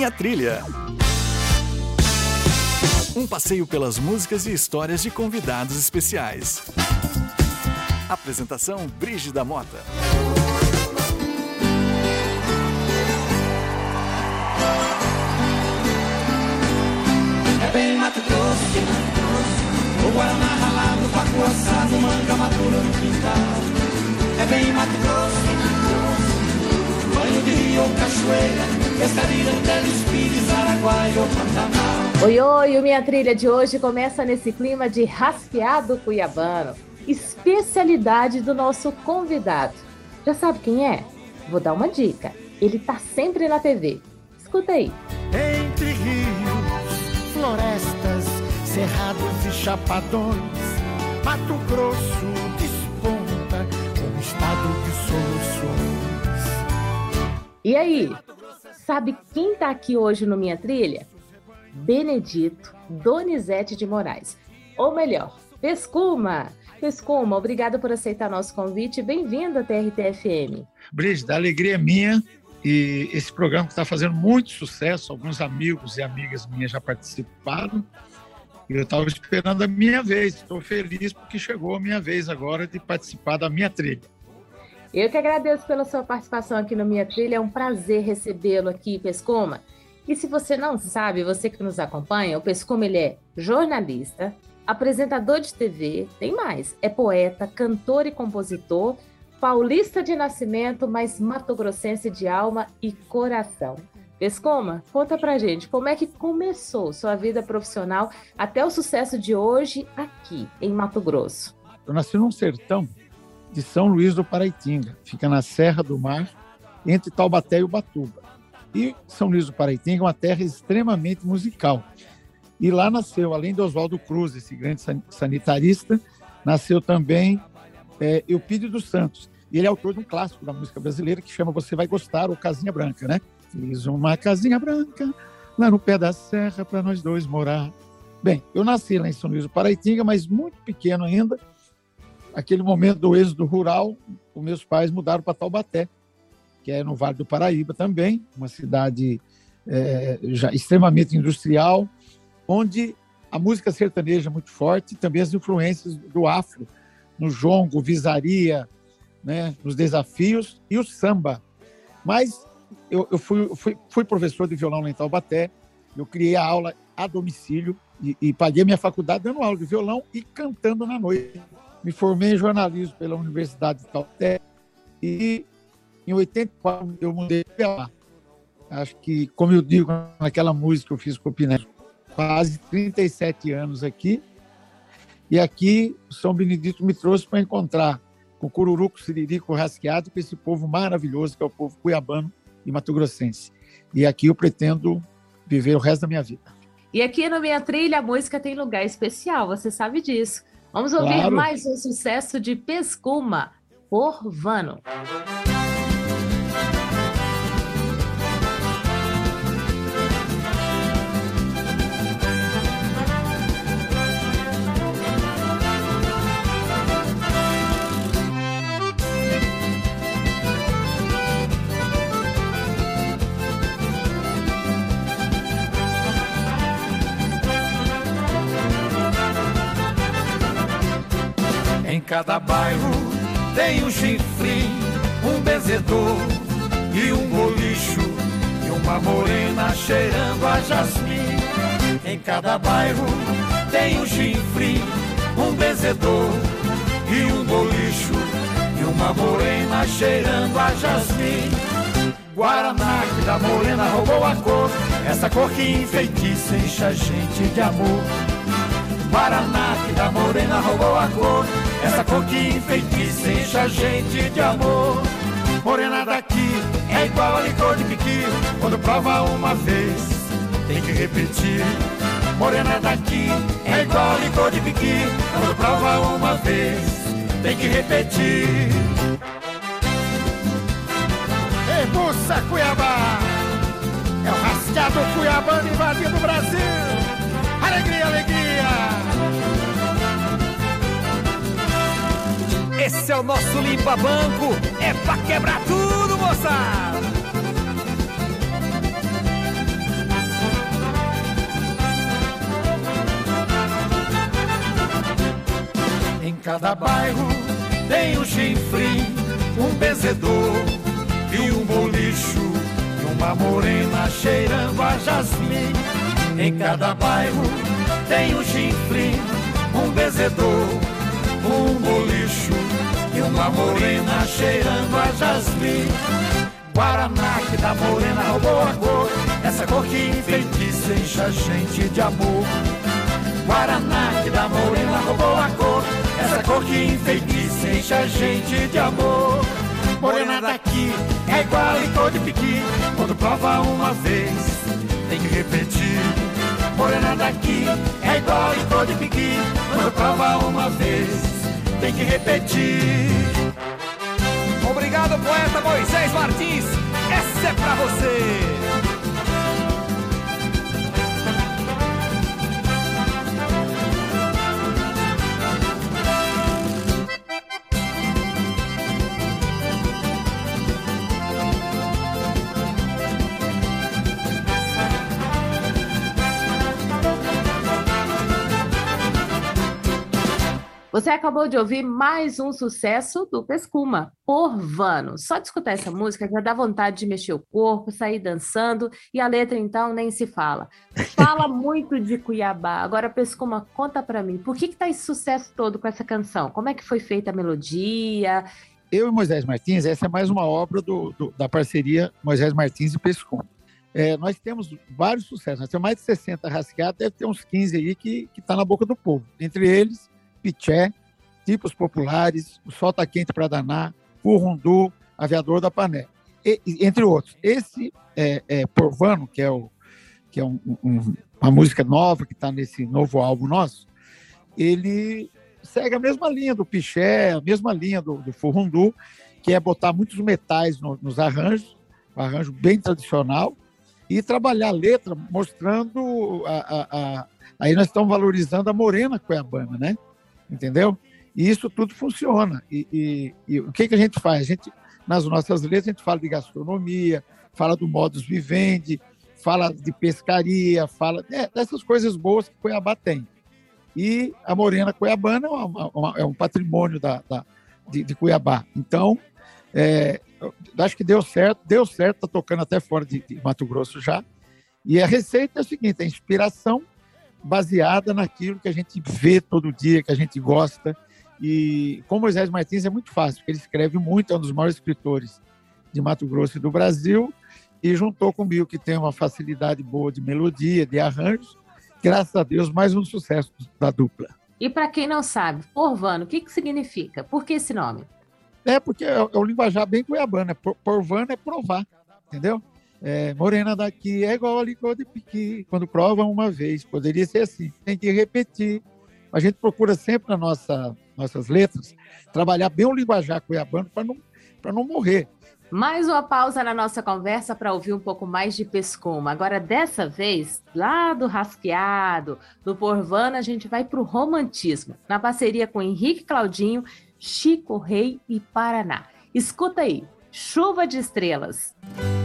Minha Trilha. Um passeio pelas músicas e histórias de convidados especiais. Apresentação Brígida Mota. É bem Mato Grosso. O Guaraná ralado, paco assado, manga madura no quintal. É bem Mato Grosso, Pantanal. Oi, oi, o Minha Trilha de hoje começa nesse clima de rasqueado cuiabano, especialidade do nosso convidado. Já sabe quem é? Vou dar uma dica. Ele tá sempre na TV. Escuta aí. Entre rios, florestas, cerrados e chapadões, Mato Grosso E aí? Sabe quem tá aqui hoje no Minha Trilha? Benedito Donizete de Moraes. Ou melhor, Pescuma. Pescuma, obrigado por aceitar nosso convite. Bem-vindo à TRTFM. Brígida, a alegria é minha e esse programa está fazendo muito sucesso. Alguns amigos e amigas minhas já participaram. E eu estava esperando a minha vez. Estou feliz porque chegou a minha vez agora de participar da minha trilha. Eu que agradeço pela sua participação aqui no Minha Trilha. É um prazer recebê-lo aqui, Pescuma. E se você não sabe, você que nos acompanha, o Pescuma ele é jornalista, apresentador de TV, tem mais, é poeta, cantor e compositor, paulista de nascimento, mas matogrossense de alma e coração. Pescoma, conta pra gente como é que começou sua vida profissional até o sucesso de hoje aqui em Mato Grosso. Eu nasci num sertão de São Luís do Paraitinga, fica na Serra do Mar, entre Taubaté e Ubatuba. E São Luís do Paraitinga é uma terra extremamente musical. E lá nasceu, além de Oswaldo Cruz, esse grande sanitarista, nasceu também é, Eupídio dos Santos. E ele é autor de um clássico da música brasileira que chama Você Vai Gostar, ou Casinha Branca, né? Fiz uma casinha branca lá no pé da serra para nós dois morar. Bem, eu nasci lá em São Luís do Paraitinga, mas muito pequeno ainda. Aquele momento do êxodo rural, os meus pais mudaram para Taubaté, que é no Vale do Paraíba também, uma cidade é, já extremamente industrial, onde a música sertaneja é muito forte, também as influências do afro, no jongo, visaria, né, nos desafios, e o samba. Mas eu, eu fui, fui, fui, professor de violão em Taubaté, eu criei a aula a domicílio e, e paguei minha faculdade dando aula de violão e cantando na noite. Me formei em jornalismo pela Universidade de Taubaté e em 84 eu mudei para lá. Acho que, como eu digo naquela música que eu fiz com o Piné, quase 37 anos aqui. E aqui São Benedito me trouxe para encontrar com o Cururuco Siririco Rasqueado, com esse povo maravilhoso que é o povo cuiabano e mato-grossense. E aqui eu pretendo viver o resto da minha vida. E aqui na minha trilha a música tem lugar especial, você sabe disso. Vamos ouvir claro. mais um sucesso de Pescuma, por Vano. Cada bairro tem um chifre, um benzedor e um bolicho e uma morena cheirando a jasmim. Em cada bairro tem um chifre, um benzedor e um bolicho e uma morena cheirando a jasmim. Guaraná que da morena roubou a cor, essa cor que enfeitiça enche a gente de amor. Guaraná que da morena roubou a cor, essa cor que enfeitiça enche a gente de amor. Morena daqui é igual a licor de piqui. Quando prova uma vez, tem que repetir. Morena daqui é igual a licor de piqui. Quando prova uma vez, tem que repetir. Ei, Cuiabá! É o rascado Cuiabano invadindo o Brasil! Esse é o nosso limpa banco, é pra quebrar tudo, moçada! Em cada bairro tem um chifre, um benzedor e um bolicho, e uma morena cheirando a jasmim. Em cada bairro tem um chifre, um benzedor, um bolicho uma morena cheirando a jasmim. Guaraná que da morena roubou a cor, essa cor que enfeitiça enche a gente de amor. Guaraná que da morena roubou a cor, essa cor que enfeitiça enche a gente de amor. Morena daqui é igual em cor de piqui, quando prova uma vez tem que repetir. Morena daqui é igual em cor de piqui, quando prova uma vez tem que repetir. Obrigado, poeta Moisés Martins. Essa é pra você. Você acabou de ouvir mais um sucesso do Pescuma, Porvano. Só de escutar essa música já dá vontade de mexer o corpo, sair dançando, e a letra então nem se fala. Fala muito de Cuiabá. Agora, Pescuma, conta para mim, por que que tá esse sucesso todo com essa canção? Como é que foi feita a melodia? Eu e Moisés Martins, essa é mais uma obra do, do, da parceria Moisés Martins e Pescuma. É, nós temos vários sucessos, nós temos mais de 60 rasqueados, deve ter uns 15 aí que está na boca do povo. Entre eles, Piché, Tipos Populares, O Sol Tá Quente para Danar, Furrundu, Aviador da Pané, e, entre outros. Esse é, é, Porvano, que é, o, que é um, um, uma música nova que está nesse novo álbum nosso, ele segue a mesma linha do Piché, a mesma linha do, do Furrundu, que é botar muitos metais no, nos arranjos, um arranjo bem tradicional, e trabalhar a letra mostrando a, a, a aí nós estamos valorizando a morena cuiabana, né? Entendeu? E isso tudo funciona. E, e, e, o que, que a gente faz? A gente, nas nossas letras, a gente fala de gastronomia, fala do modus vivendi, fala de pescaria, fala é, dessas coisas boas que Cuiabá tem. E a Morena Cuiabana é, uma, uma, é um patrimônio da, da de, de, Cuiabá. Então, é, acho que deu certo, deu certo, está tocando até fora de, de Mato Grosso já. E a receita é a seguinte: a inspiração baseada naquilo que a gente vê todo dia, que a gente gosta. E com Moisés Martins é muito fácil, porque ele escreve muito, é um dos maiores escritores de Mato Grosso e do Brasil, e juntou comigo, que tem uma facilidade boa de melodia, de arranjos. Graças a Deus, mais um sucesso da dupla. E para quem não sabe, Porvano, o que, que significa? Por que esse nome? É, porque é, é um linguajar bem cuiabano. Porvano é provar, entendeu? É, morena daqui é igual a licor de piqui, quando provam uma vez. Poderia ser assim, tem que repetir. A gente procura sempre nas nossa, nossas letras trabalhar bem o linguajar cuiabano para não, não morrer. Mais uma pausa na nossa conversa para ouvir um pouco mais de Pescuma. Agora, dessa vez, lá do Rasqueado, do Porvana, a gente vai para o romantismo, na parceria com Henrique Claudinho, Chico Rei e Paraná. Escuta aí, Chuva de Estrelas. Música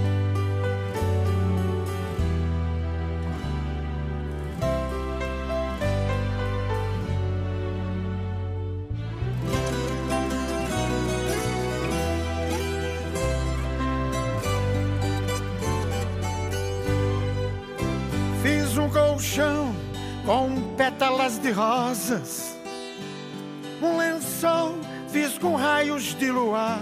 colchão com pétalas de rosas, um lençol fiz com raios de luar.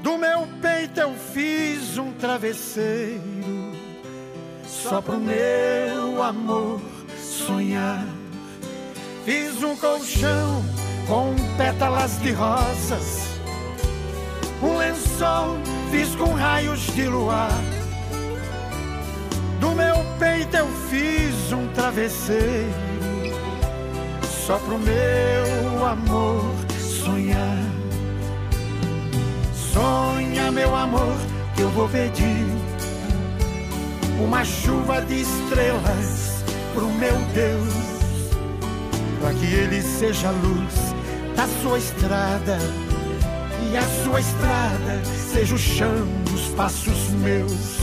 Do meu peito eu fiz um travesseiro, só pro meu amor sonhar. Fiz um colchão com pétalas de rosas, um lençol fiz com raios de luar. Do meu peito eu fiz um travesseiro, só pro meu amor sonhar. Sonha, meu amor, que eu vou pedir uma chuva de estrelas pro meu Deus, para que ele seja a luz da sua estrada e a sua estrada seja o chão dos passos meus.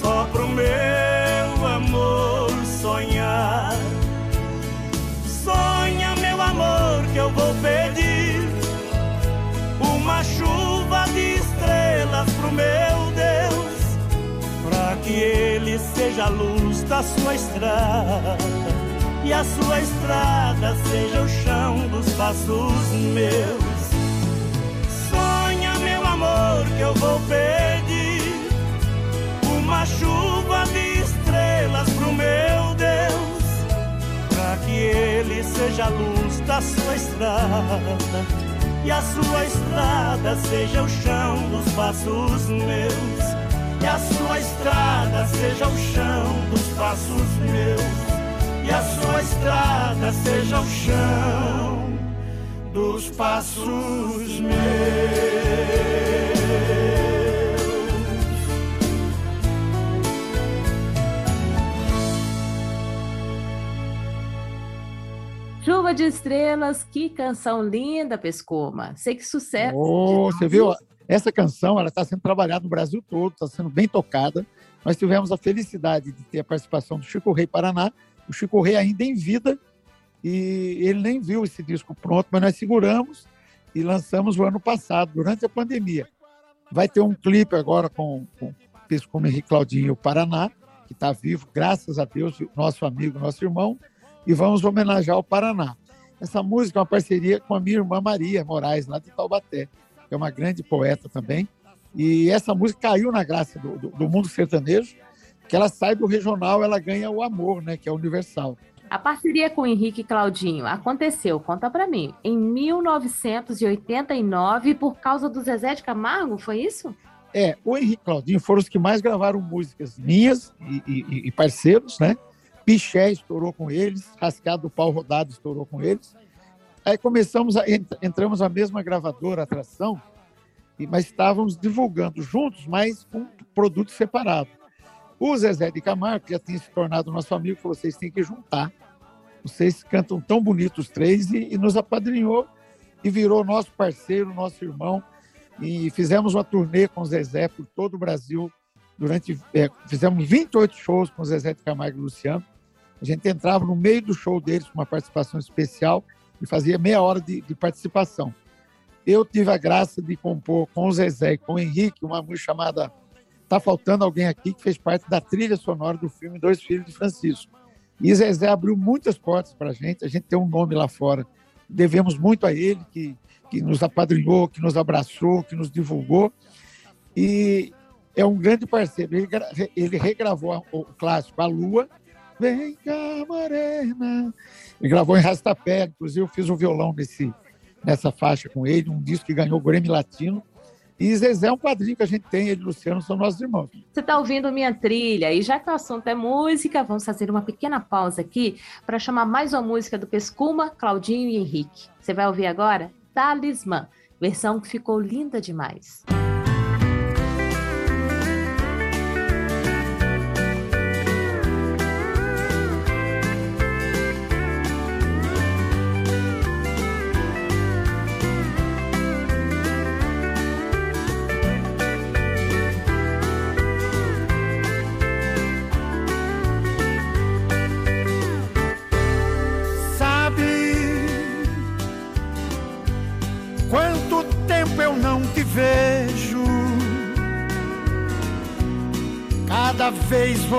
Só pro meu amor sonhar. Sonha, meu amor, que eu vou pedir uma chuva de estrelas pro meu Deus, para que ele seja a luz da sua estrada e a sua estrada seja o chão dos passos meus. Sonha, meu amor, que eu vou pedir chuva de estrelas pro meu Deus, para que ele seja a luz da sua estrada e a sua estrada seja o chão dos passos meus. E a sua estrada seja o chão dos passos meus. E a sua estrada seja o chão dos passos meus. De Estrelas, que canção linda, Pescoma. Sei que sucesso. Oh, você viu? Essa canção ela está sendo trabalhada no Brasil todo, está sendo bem tocada. Nós tivemos a felicidade de ter a participação do Chico Rei Paraná. O Chico Rei ainda em vida e ele nem viu esse disco pronto, mas nós seguramos e lançamos o ano passado, durante a pandemia. Vai ter um clipe agora com, com Pescoma Henrique Claudinho Paraná, que está vivo, graças a Deus, nosso amigo, nosso irmão e vamos homenagear o Paraná. Essa música é uma parceria com a minha irmã Maria Moraes, lá de Taubaté, que é uma grande poeta também. E essa música caiu na graça do, do, do mundo sertanejo, que ela sai do regional, ela ganha o amor, né, que é universal. A parceria com o Henrique Claudinho aconteceu, conta para mim, em 1989 por causa do Zezé de Camargo, foi isso? É, o Henrique Claudinho foram os que mais gravaram músicas minhas e, e, e parceiros, né? Piché estourou com eles, Rascado do Pau Rodado estourou com eles. Aí começamos, a, entramos na mesma gravadora, Atração, mas estávamos divulgando juntos, mas com produto separado. O Zezé de Camargo, que já tinha se tornado nosso amigo, falou: vocês têm que juntar. Vocês cantam tão bonitos os três, e, e nos apadrinhou e virou nosso parceiro, nosso irmão. E fizemos uma turnê com o Zezé por todo o Brasil. Durante, é, fizemos 28 shows com o Zezé de Camargo e Luciano. A gente entrava no meio do show deles com uma participação especial e fazia meia hora de, de participação. Eu tive a graça de compor com o Zezé e com o Henrique uma música chamada Tá Faltando Alguém Aqui, que fez parte da trilha sonora do filme Dois Filhos de Francisco. E Zezé abriu muitas portas para a gente, a gente tem um nome lá fora. Devemos muito a ele, que, que nos apadrinhou, que nos abraçou, que nos divulgou. E é um grande parceiro. Ele, ele regravou o clássico A Lua, Vem cá, morena. Ele gravou em Rastapé, inclusive eu fiz o violão nesse, nessa faixa com ele, um disco que ganhou o Grammy Latino. E Zezé é um quadrinho que a gente tem, ele e Luciano são nossos irmãos. Você está ouvindo minha trilha, e já que o assunto é música, vamos fazer uma pequena pausa aqui para chamar mais uma música do Pescuma, Claudinho e Henrique. Você vai ouvir agora? Talismã, versão que ficou linda demais. Música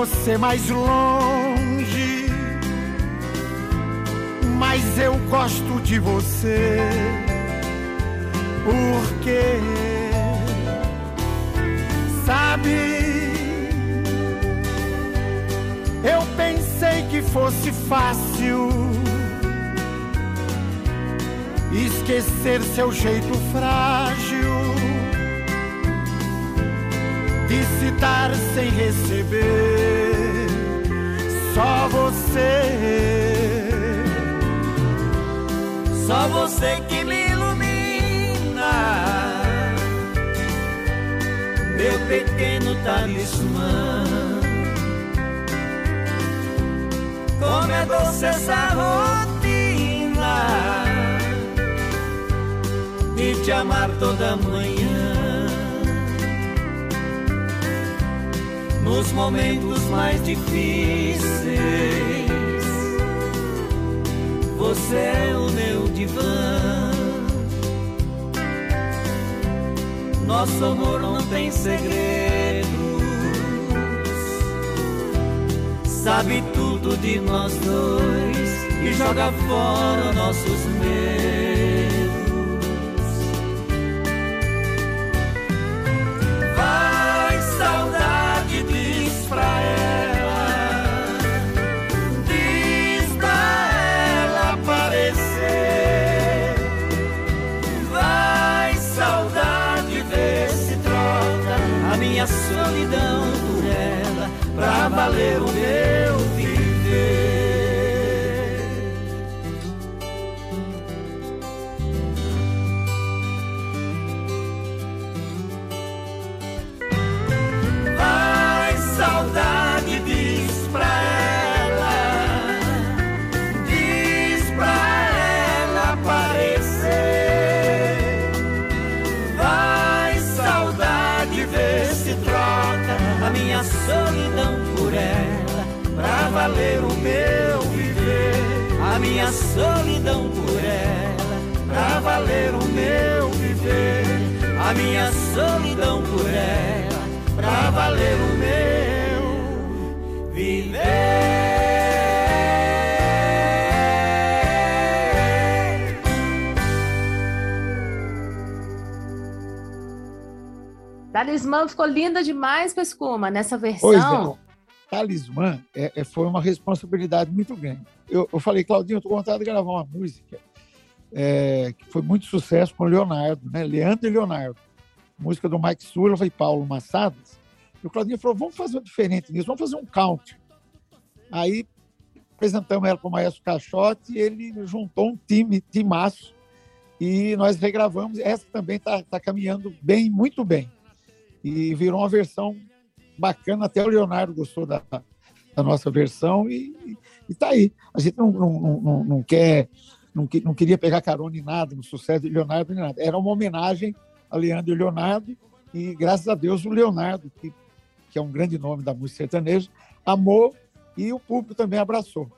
você mais longe. Mas eu gosto de você, porque sabe, eu pensei que fosse fácil esquecer seu jeito frágil dar sem receber. Só você, só você que me ilumina. pequeno talismã. Como é doce essa rotina de te amar toda manhã. Nos momentos mais difíceis, você é o meu divã. Nosso amor não tem segredos. Sabe tudo de nós dois e joga fora nossos medos. Solidão por ela, pra valer o meu viver. A minha solidão por ela, pra valer o meu viver. Talismã ficou linda demais, Pescuma, nessa Pois versão. Talismã é, é- foi uma responsabilidade muito grande. Eu, eu falei, Claudinho, eu estou com vontade de gravar uma música é, que foi muito sucesso com o Leonardo, né? Leandro e Leonardo. Música do Mike Sullivan e Paulo Massadas. E o Claudinho falou, vamos fazer um diferente nisso, vamos fazer um country. Aí apresentamos ela para o Maestro Caixote e ele juntou um time, timaço, e nós regravamos. Essa também está tá caminhando bem, muito bem. E virou uma versão bacana, até o Leonardo gostou da, da nossa versão e está aí. A gente não, não, não, não quer, não, não queria pegar carona em nada, no sucesso de Leonardo, nem nada. Era uma homenagem a Leandro e Leonardo, e graças a Deus o Leonardo, que, que é um grande nome da música sertaneja, amou e o público também abraçou.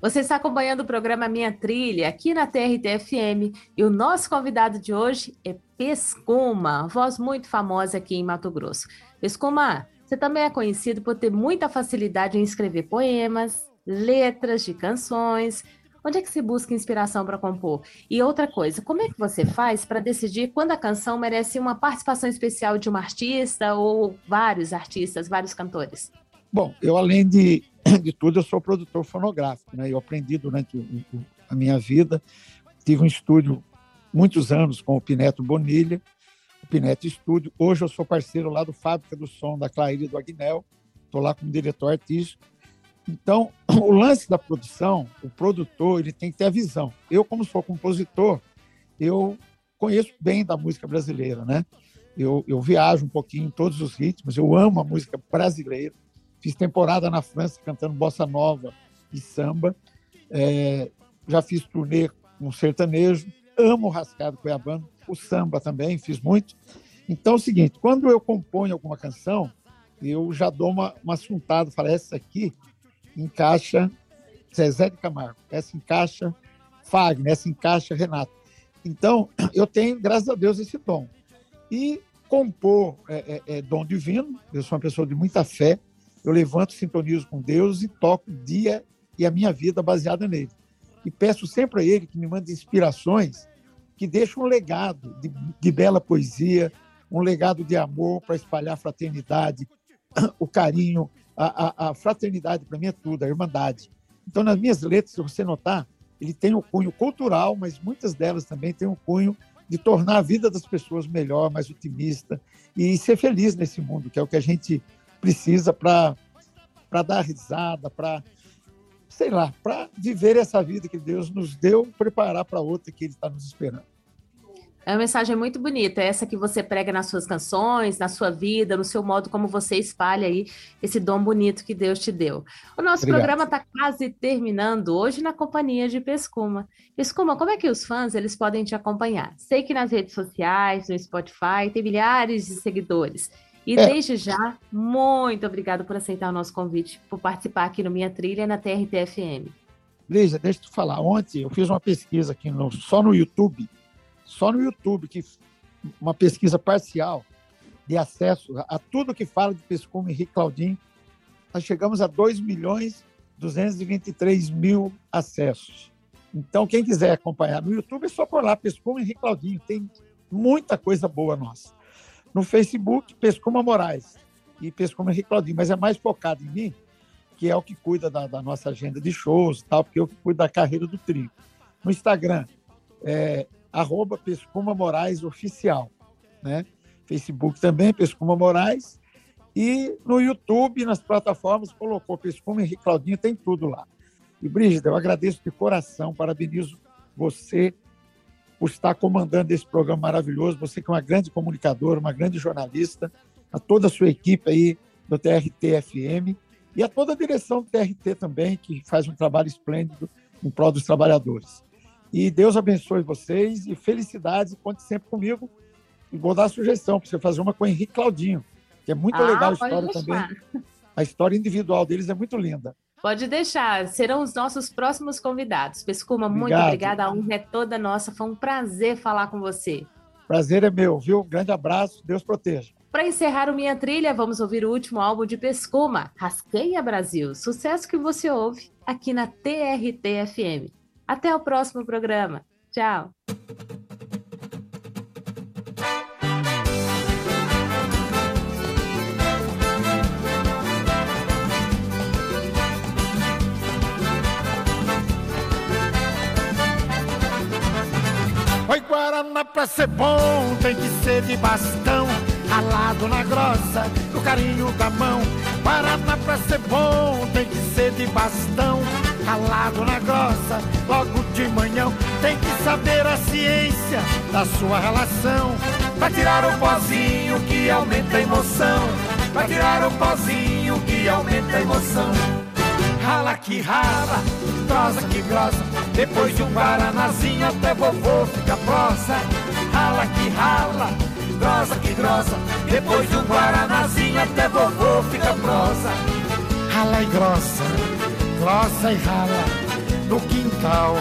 Você está acompanhando o programa Minha Trilha aqui na TRT-FM e o nosso convidado de hoje é Pescuma, voz muito famosa aqui em Mato Grosso. Pescuma, você também é conhecido por ter muita facilidade em escrever poemas, letras de canções. Onde é que você busca inspiração para compor? E outra coisa, como é que você faz para decidir quando a canção merece uma participação especial de uma artista ou vários artistas, vários cantores? Bom, eu além de, de tudo, eu sou produtor fonográfico, né? Eu aprendi durante a minha vida, tive um estúdio muitos anos com o Pineto Bonilha, o Pineto Estúdio. Hoje eu sou parceiro lá do Fábrica do Som da Claíra e do Agnel, estou lá como diretor artístico. Então, o lance da produção, o produtor, ele tem que ter a visão. Eu, como sou compositor, eu conheço bem da música brasileira, né? Eu, eu viajo um pouquinho em todos os ritmos, eu amo a música brasileira. Fiz temporada na França cantando bossa nova e samba. É, já fiz turnê com sertanejo. Amo o rascado cuiabano, o samba também, fiz muito. Então é o seguinte, quando eu componho alguma canção, eu já dou uma, uma assuntada, falo, essa aqui encaixa Zezé de Camargo, essa encaixa Fagner, essa encaixa Renato. Então, eu tenho, graças a Deus, esse dom. E compor é, é, é dom divino, eu sou uma pessoa de muita fé, eu levanto, sintonizo com Deus e toco dia e a minha vida baseada nele. E peço sempre a ele que me mande inspirações que deixem um legado de, de bela poesia, um legado de amor para espalhar fraternidade, o carinho, a, a, a fraternidade para mim é tudo, a irmandade. Então, nas minhas letras, se você notar, ele tem um cunho cultural, mas muitas delas também têm um cunho de tornar a vida das pessoas melhor, mais otimista e ser feliz nesse mundo, que é o que a gente precisa para dar risada, para, sei lá, para viver essa vida que Deus nos deu, preparar para outra que Ele está nos esperando. É uma mensagem muito bonita, essa que você prega nas suas canções, na sua vida, no seu modo como você espalha aí esse dom bonito que Deus te deu. O nosso Obrigado. programa está quase terminando hoje na companhia de Pescuma. Pescuma, como é que os fãs eles podem te acompanhar? Sei que nas redes sociais, no Spotify, tem milhares de seguidores. E é. desde já, muito obrigado por aceitar o nosso convite, por participar aqui no Minha Trilha na TRT-FM. Lígia, deixa eu te falar. Ontem eu fiz uma pesquisa aqui no, só no YouTube só no YouTube, que uma pesquisa parcial de acesso a tudo que fala de Pescume Henrique Claudinho, nós chegamos a 2 milhões 223 mil acessos. Então, quem quiser acompanhar no YouTube, é só por lá, Pescuma Henrique Claudinho. Tem muita coisa boa nossa. No Facebook, Pescuma Moraes e Pescuma Henrique Claudinho, mas é mais focado em mim, que é o que cuida da, da nossa agenda de shows e tal, porque eu que cuido da carreira do trio. No Instagram, é arroba Pescuma Moraes Oficial, né? Facebook também, Pescuma Moraes, e no YouTube, nas plataformas, colocou Pescuma Henrique Claudinho, tem tudo lá. E, Brígida, eu agradeço de coração, parabenizo você por estar comandando esse programa maravilhoso, você que é uma grande comunicadora, uma grande jornalista, a toda a sua equipe aí do TRT-FM e a toda a direção do TRT também, que faz um trabalho esplêndido em prol dos trabalhadores. E Deus abençoe vocês e felicidades. Conte sempre comigo. E vou dar sugestão para você fazer uma com o Henrique Claudinho, que é muito ah, legal a história também. A história individual deles é muito linda. Pode deixar, serão os nossos próximos convidados. Pescuma, muito obrigada. A honra é toda nossa. Foi um prazer falar com você. Prazer é meu, viu? Grande abraço, Deus proteja. Para encerrar o Minha Trilha, vamos ouvir o último álbum de Pescuma, Rasqueia Brasil. Sucesso que você ouve aqui na TRT FM. Até o próximo programa. Tchau. Oi, pra ser bom tem que ser de bastão, ralado na grossa, no carinho da mão. Guaraná pra ser bom tem que ser de bastão ralado na grossa, logo de manhã. Tem que saber a ciência da sua relação. Vai tirar o pozinho que aumenta a emoção. Vai tirar o pozinho que aumenta a emoção. Rala que rala, prosa que grossa. Depois de um guaranazinho até vovô fica prosa. Rala que rala, grossa que grossa. Depois de um guaranazinho até vovô fica prosa. Rala e grossa grossa e rala no quintal.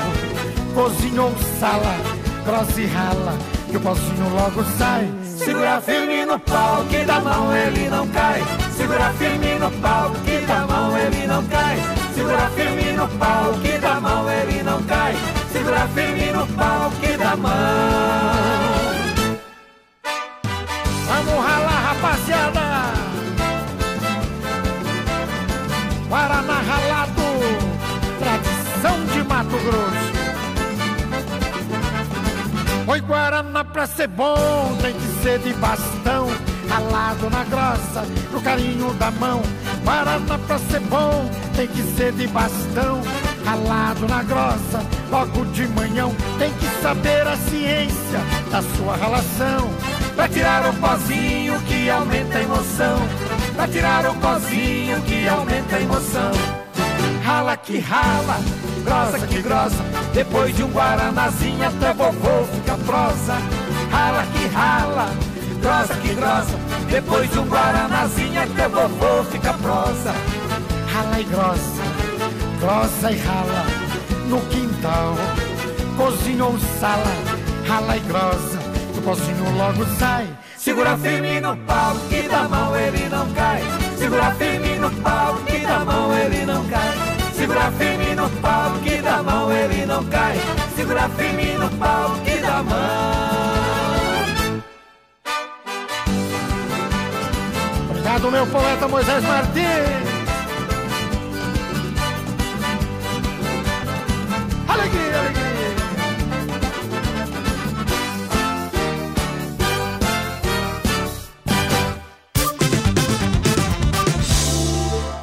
Cozinhou sala, grossa e rala, que o pozinho logo sai. Segura firme no pau, que da mão ele não cai. Segura firme no pau, que da mão ele não cai. Segura firme no pau, que da mão ele não cai. Segura firme no pau, que da mão. Vamos ralar, rapaziada! Paraná ralado tradição de Mato Grosso. Oi, Guaraná pra ser bom tem que ser de bastão, ralado na grossa, no carinho da mão. Guaraná pra ser bom tem que ser de bastão, ralado na grossa, logo de manhã. Tem que saber a ciência da sua relação, pra tirar o pozinho que aumenta a emoção. Pra tirar o pozinho que aumenta a emoção rala que rala, grossa que grossa. Depois de um guaranazinho até vovô fica prosa. Rala que rala, grossa que grossa. Depois de um guaranazinho até vovô fica prosa. Rala e grossa, grossa e rala no quintal. Cozinhou sala, rala e grossa. O pozinho logo sai. Segura firme no pau que da mão ele não cai. Segura firme no pau que da mão ele não cai. Segura firme no pau que da mão ele não cai. Segura firme no pau que da mão. Meu poeta Moisés Martins. Alegria, alegria.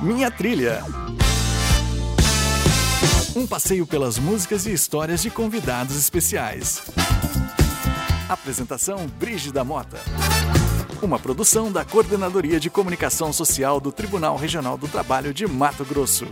Minha trilha. Um passeio pelas músicas e histórias de convidados especiais. Apresentação Brígida Mota. Uma produção da Coordenadoria de Comunicação Social do Tribunal Regional do Trabalho de Mato Grosso.